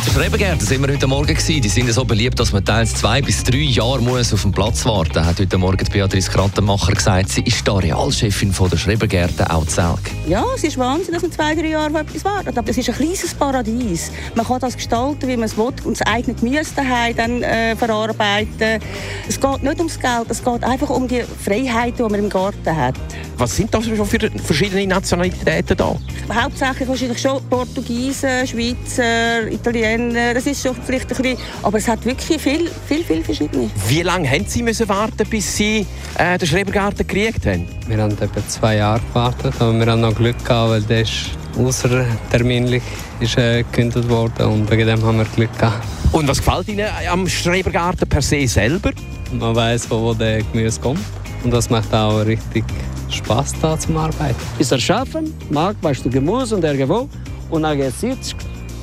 In der Schrebengärten sind wir heute Morgen gewesen. Die sind so beliebt, dass man teils zwei bis drei Jahre muss auf den Platz warten muss, hat heute Morgen Beatrice Krattenmacher gesagt. Sie ist die Realchefin von der Schrebengärten auch Zelg. Ja, es ist Wahnsinn, dass man zwei, drei Jahre auf etwas wartet. Aber es ist ein kleines Paradies. Man kann das gestalten, wie man es will und das eigene Gemüse daheim dann äh, verarbeiten. Es geht nicht ums Geld, es geht einfach um die Freiheiten, die man im Garten hat. Was sind das schon für verschiedene Nationalitäten da? Hauptsächlich wahrscheinlich schon Portugiesen, Schweizer, Italiener. Das ist schon vielleicht ein bisschen, aber es hat wirklich viel, viel, viel verschiedene. Wie lange haben Sie müssen warten, bis Sie äh, den Schrebergarten gekriegt haben? Wir haben etwa zwei Jahre gewartet, aber wir haben noch Glück gehabt, weil der ist außerterminlich ist, äh, gekündigt worden und wegen dem haben wir Glück gehabt. Und was gefällt Ihnen am Schrebergarten per se selber? Man weiß, wo, wo der Gemüse kommt und das macht auch richtig Spaß da zum Arbeiten. Ist erschaffen, mag, weißt du, Gemüse und irgendwo und dann sitzt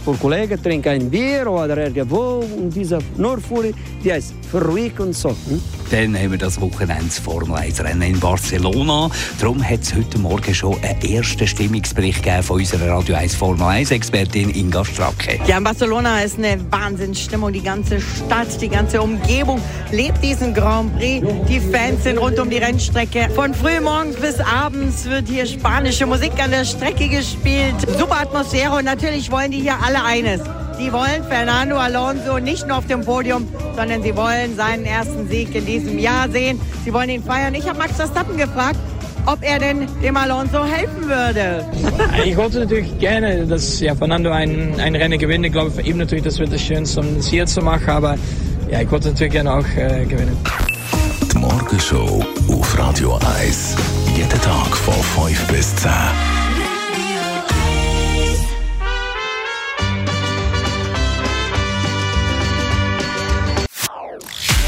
für Kollegen trinken ein Bier oder irgendwo und diese nur für die ist verruhig und so. Hm? Dann haben wir das Wochenende das Formel 1 Rennen in Barcelona. Darum hat es heute Morgen schon einen ersten Stimmungsbericht gegeben von unserer Radio 1 Formel 1 Expertin Inga Stracke. Ja, in Barcelona ist eine Wahnsinnsstimmung. Die ganze Stadt, die ganze Umgebung lebt diesen Grand Prix. Die Fans sind rund um die Rennstrecke. Von frühmorgens bis abends wird hier spanische Musik an der Strecke gespielt. Super Atmosphäre und natürlich wollen die hier alle eines. Die wollen Fernando Alonso nicht nur auf dem Podium, sondern sie wollen seinen ersten Sieg in diesem Jahr sehen. Sie wollen ihn feiern. Ich habe Max Verstappen gefragt, ob er denn dem Alonso helfen würde. Ich wollte natürlich gerne, dass ja, Fernando ein, ein Rennen gewinnt. Ich glaube, für ihn natürlich, das wird das Schönste, um das hier zu machen. Aber ja, ich wollte natürlich gerne auch äh, gewinnen. Die Morgenshow auf Radio 1. Jeden Tag von 5 bis 10.